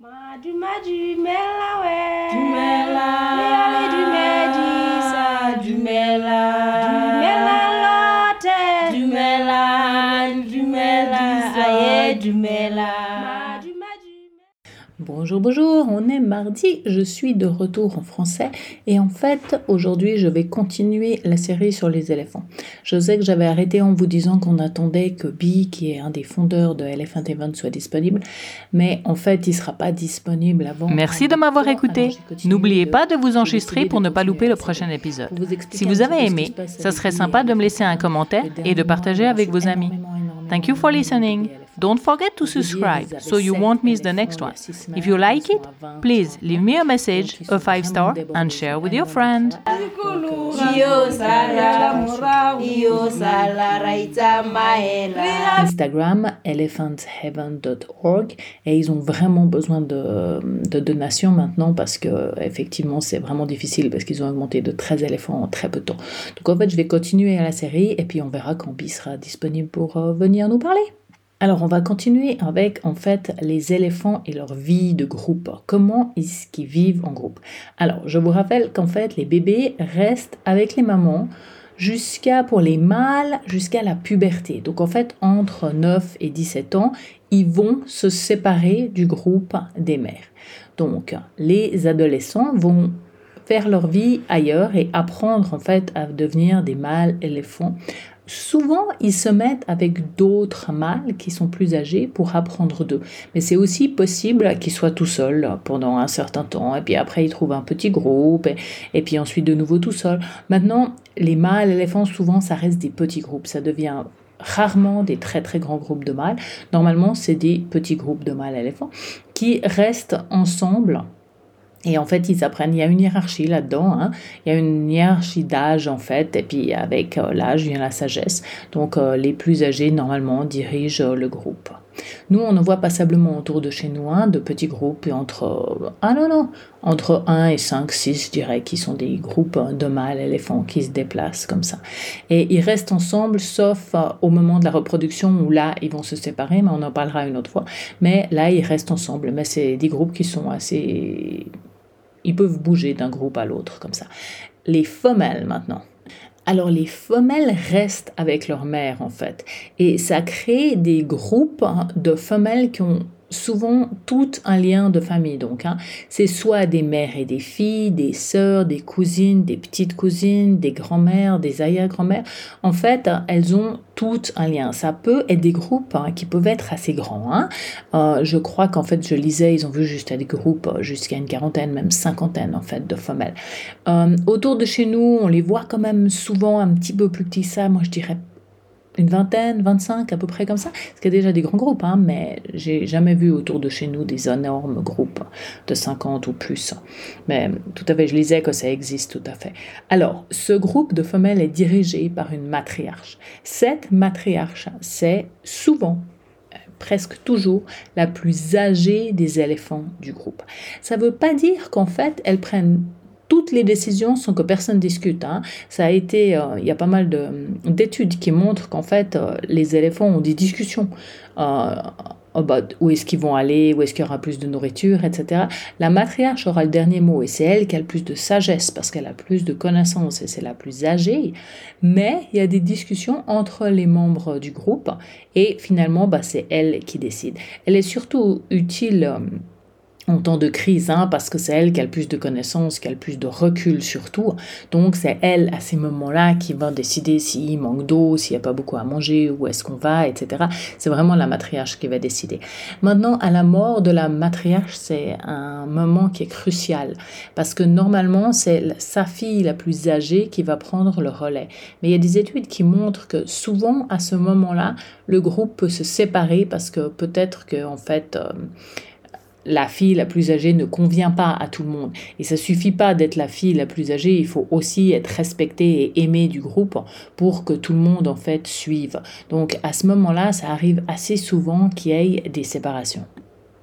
Madumadu Mela we Dumela. Mele Dumedi sa Dumela. Dumela lote. Dumela. Dumela Aye Dumela. Bonjour, bonjour, on est mardi, je suis de retour en français et en fait aujourd'hui je vais continuer la série sur les éléphants. Je sais que j'avais arrêté en vous disant qu'on attendait que Bi, qui est un des fondeurs de Elephant Event, soit disponible, mais en fait il ne sera pas disponible avant. Merci de m'avoir écouté. N'oubliez pas de vous enregistrer pour ne pas louper le prochain épisode. Si vous avez aimé, ça serait sympa de me laisser un commentaire et de partager avec vos amis. Thank you for listening. Don't forget to subscribe so you won't miss the next one. If you like it, please leave me a message, a five star, and share with your friend. Instagram elephantheaven.org et ils ont vraiment besoin de, de, donations maintenant parce que effectivement c'est vraiment difficile parce qu'ils ont augmenté de 13 éléphants en très peu de temps. Donc en fait je vais continuer à la série et puis on verra quand Bi sera disponible pour euh, venir nous parler. Alors on va continuer avec en fait les éléphants et leur vie de groupe. Comment est-ce qu'ils vivent en groupe? Alors je vous rappelle qu'en fait les bébés restent avec les mamans jusqu'à pour les mâles jusqu'à la puberté. Donc en fait entre 9 et 17 ans, ils vont se séparer du groupe des mères. Donc les adolescents vont faire leur vie ailleurs et apprendre en fait à devenir des mâles éléphants Souvent, ils se mettent avec d'autres mâles qui sont plus âgés pour apprendre d'eux. Mais c'est aussi possible qu'ils soient tout seuls pendant un certain temps, et puis après ils trouvent un petit groupe, et, puis ensuite de nouveau tout seul. Maintenant, les mâles éléphants, souvent, ça reste des petits groupes. Ça devient rarement des très très grands groupes de mâles. Normalement, c'est des petits groupes de mâles éléphants qui restent ensemble et en fait, ils apprennent, il y a une hiérarchie là-dedans, hein. il y a une hiérarchie d'âge en fait, et puis avec euh, l'âge vient la sagesse. Donc euh, les plus âgés, normalement, dirigent euh, le groupe. Nous, on ne voit passablement autour de chez nous hein, de petits groupes entre, ah non, non, entre 1 et 5, 6, je dirais, qui sont des groupes de mâles éléphants qui se déplacent comme ça. Et ils restent ensemble, sauf au moment de la reproduction où là, ils vont se séparer, mais on en parlera une autre fois. Mais là, ils restent ensemble. Mais c'est des groupes qui sont assez ils peuvent bouger d'un groupe à l'autre comme ça. Les femelles maintenant. Alors les femelles restent avec leur mère en fait. Et ça crée des groupes de femelles qui ont souvent tout un lien de famille. Donc, hein. c'est soit des mères et des filles, des sœurs, des cousines, des petites cousines, des grands-mères, des arrière-grand-mères. En fait, elles ont tout un lien. Ça peut être des groupes hein, qui peuvent être assez grands. Hein. Euh, je crois qu'en fait, je lisais, ils ont vu juste des groupes euh, jusqu'à une quarantaine, même cinquantaine en fait de femelles. Euh, autour de chez nous, on les voit quand même souvent un petit peu plus petits ça. Moi, je dirais une vingtaine, 25 à peu près comme ça. Ce qui est déjà des grands groupes, hein, mais j'ai jamais vu autour de chez nous des énormes groupes de 50 ou plus. Mais tout à fait, je lisais que ça existe tout à fait. Alors, ce groupe de femelles est dirigé par une matriarche. Cette matriarche, c'est souvent euh, presque toujours la plus âgée des éléphants du groupe. Ça ne veut pas dire qu'en fait, elles prennent toutes les décisions sans que personne discute. Hein. Ça a été, euh, il y a pas mal d'études qui montrent qu'en fait, euh, les éléphants ont des discussions. Euh, où est-ce qu'ils vont aller, où est-ce qu'il y aura plus de nourriture, etc. La matriarche aura le dernier mot et c'est elle qui a le plus de sagesse parce qu'elle a plus de connaissances et c'est la plus âgée. Mais il y a des discussions entre les membres du groupe et finalement, bah, c'est elle qui décide. Elle est surtout utile en temps de crise, hein, parce que c'est elle qui a le plus de connaissances, qui a le plus de recul surtout. Donc c'est elle à ces moments-là qui va décider s'il manque d'eau, s'il n'y a pas beaucoup à manger, où est-ce qu'on va, etc. C'est vraiment la matriarche qui va décider. Maintenant, à la mort de la matriarche, c'est un moment qui est crucial, parce que normalement c'est sa fille la plus âgée qui va prendre le relais. Mais il y a des études qui montrent que souvent à ce moment-là, le groupe peut se séparer parce que peut-être que en fait euh, la fille la plus âgée ne convient pas à tout le monde. Et ça suffit pas d'être la fille la plus âgée, il faut aussi être respecté et aimé du groupe pour que tout le monde en fait suive. Donc à ce moment-là, ça arrive assez souvent qu'il y ait des séparations.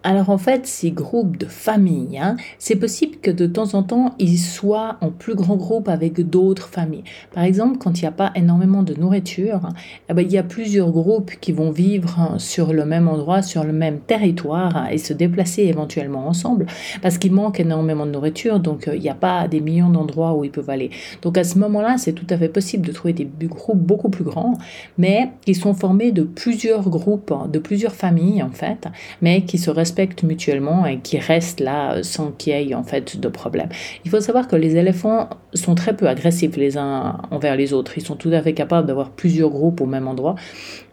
Alors en fait, ces groupes de familles, hein, c'est possible que de temps en temps, ils soient en plus grand groupe avec d'autres familles. Par exemple, quand il n'y a pas énormément de nourriture, eh ben, il y a plusieurs groupes qui vont vivre sur le même endroit, sur le même territoire et se déplacer éventuellement ensemble parce qu'il manque énormément de nourriture, donc euh, il n'y a pas des millions d'endroits où ils peuvent aller. Donc à ce moment-là, c'est tout à fait possible de trouver des groupes beaucoup plus grands, mais qui sont formés de plusieurs groupes, de plusieurs familles en fait, mais qui se respectent mutuellement et qui restent là sans qu'il y ait en fait de problème. Il faut savoir que les éléphants sont très peu agressifs les uns envers les autres. Ils sont tout à fait capables d'avoir plusieurs groupes au même endroit.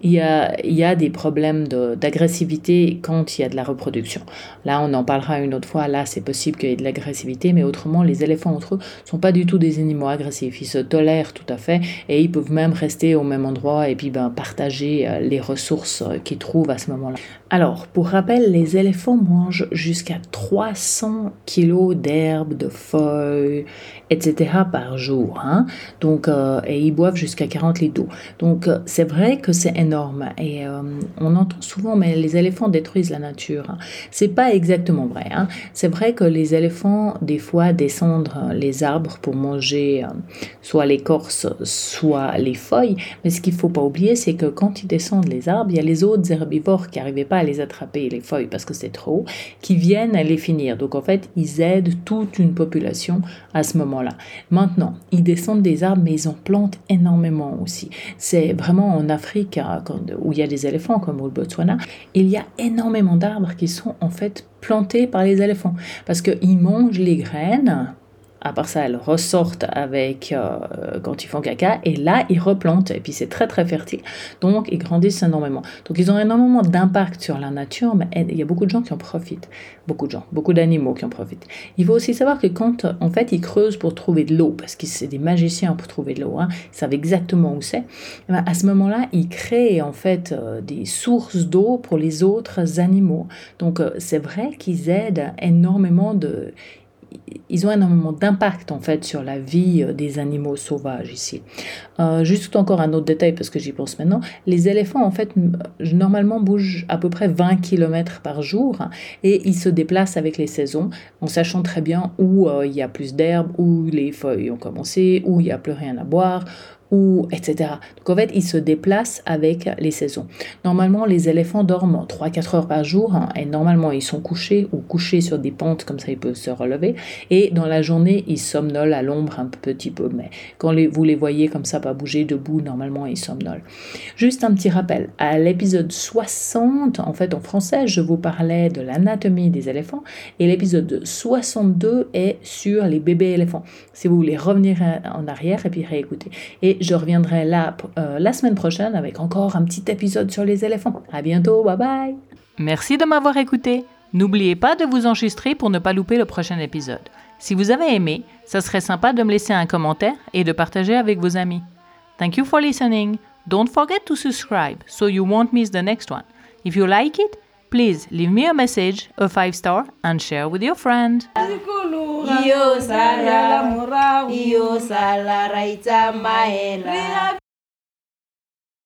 Il y a, il y a des problèmes d'agressivité quand il y a de la reproduction. Là, on en parlera une autre fois. Là, c'est possible qu'il y ait de l'agressivité, mais autrement, les éléphants entre eux sont pas du tout des animaux agressifs. Ils se tolèrent tout à fait et ils peuvent même rester au même endroit et puis ben, partager euh, les ressources euh, qu'ils trouvent à ce moment-là. Alors, pour rappel, les éléphants mangent jusqu'à 300 kg d'herbes, de feuilles, etc. par jour. Hein. Donc, euh, et ils boivent jusqu'à 40 litres d'eau. Donc, c'est vrai que c'est énorme. Et euh, on entend souvent, mais les éléphants détruisent la nature. C'est pas exactement vrai. Hein. C'est vrai que les éléphants, des fois, descendent les arbres pour manger soit l'écorce, soit les feuilles. Mais ce qu'il faut pas oublier, c'est que quand ils descendent les arbres, il y a les autres herbivores qui n'arrivaient pas les attraper, les feuilles, parce que c'est trop, qui viennent à les finir. Donc en fait, ils aident toute une population à ce moment-là. Maintenant, ils descendent des arbres, mais ils en plantent énormément aussi. C'est vraiment en Afrique, euh, où il y a des éléphants, comme au Botswana, il y a énormément d'arbres qui sont en fait plantés par les éléphants, parce qu'ils mangent les graines à part ça, elles ressortent avec euh, quand ils font caca et là ils replantent et puis c'est très très fertile. Donc ils grandissent énormément. Donc ils ont énormément d'impact sur la nature, mais il y a beaucoup de gens qui en profitent. Beaucoup de gens, beaucoup d'animaux qui en profitent. Il faut aussi savoir que quand en fait ils creusent pour trouver de l'eau, parce que c'est des magiciens pour trouver de l'eau, hein, ils savent exactement où c'est. Eh ben, à ce moment-là, ils créent en fait euh, des sources d'eau pour les autres animaux. Donc euh, c'est vrai qu'ils aident énormément de ils ont énormément d'impact en fait sur la vie euh, des animaux sauvages ici. Euh, juste encore un autre détail parce que j'y pense maintenant, les éléphants en fait normalement bougent à peu près 20 km par jour et ils se déplacent avec les saisons en sachant très bien où euh, il y a plus d'herbe, où les feuilles ont commencé, où il n'y a plus rien à boire, ou etc. Donc en fait, ils se déplacent avec les saisons. Normalement, les éléphants dorment 3-4 heures par jour hein, et normalement, ils sont couchés ou couchés sur des pentes comme ça, ils peuvent se relever. Et dans la journée, ils somnolent à l'ombre un petit peu. Mais quand vous les voyez comme ça, pas bouger debout, normalement, ils somnolent. Juste un petit rappel. À l'épisode 60, en fait, en français, je vous parlais de l'anatomie des éléphants et l'épisode 62 est sur les bébés éléphants. Si vous voulez revenir en arrière et puis réécouter. Et je reviendrai là euh, la semaine prochaine avec encore un petit épisode sur les éléphants. À bientôt, bye bye. Merci de m'avoir écouté. N'oubliez pas de vous enregistrer pour ne pas louper le prochain épisode. Si vous avez aimé, ça serait sympa de me laisser un commentaire et de partager avec vos amis. Thank you for listening. Don't forget to subscribe so you won't miss the next one. If you like it, please leave me a message, a five star, and share with your friend.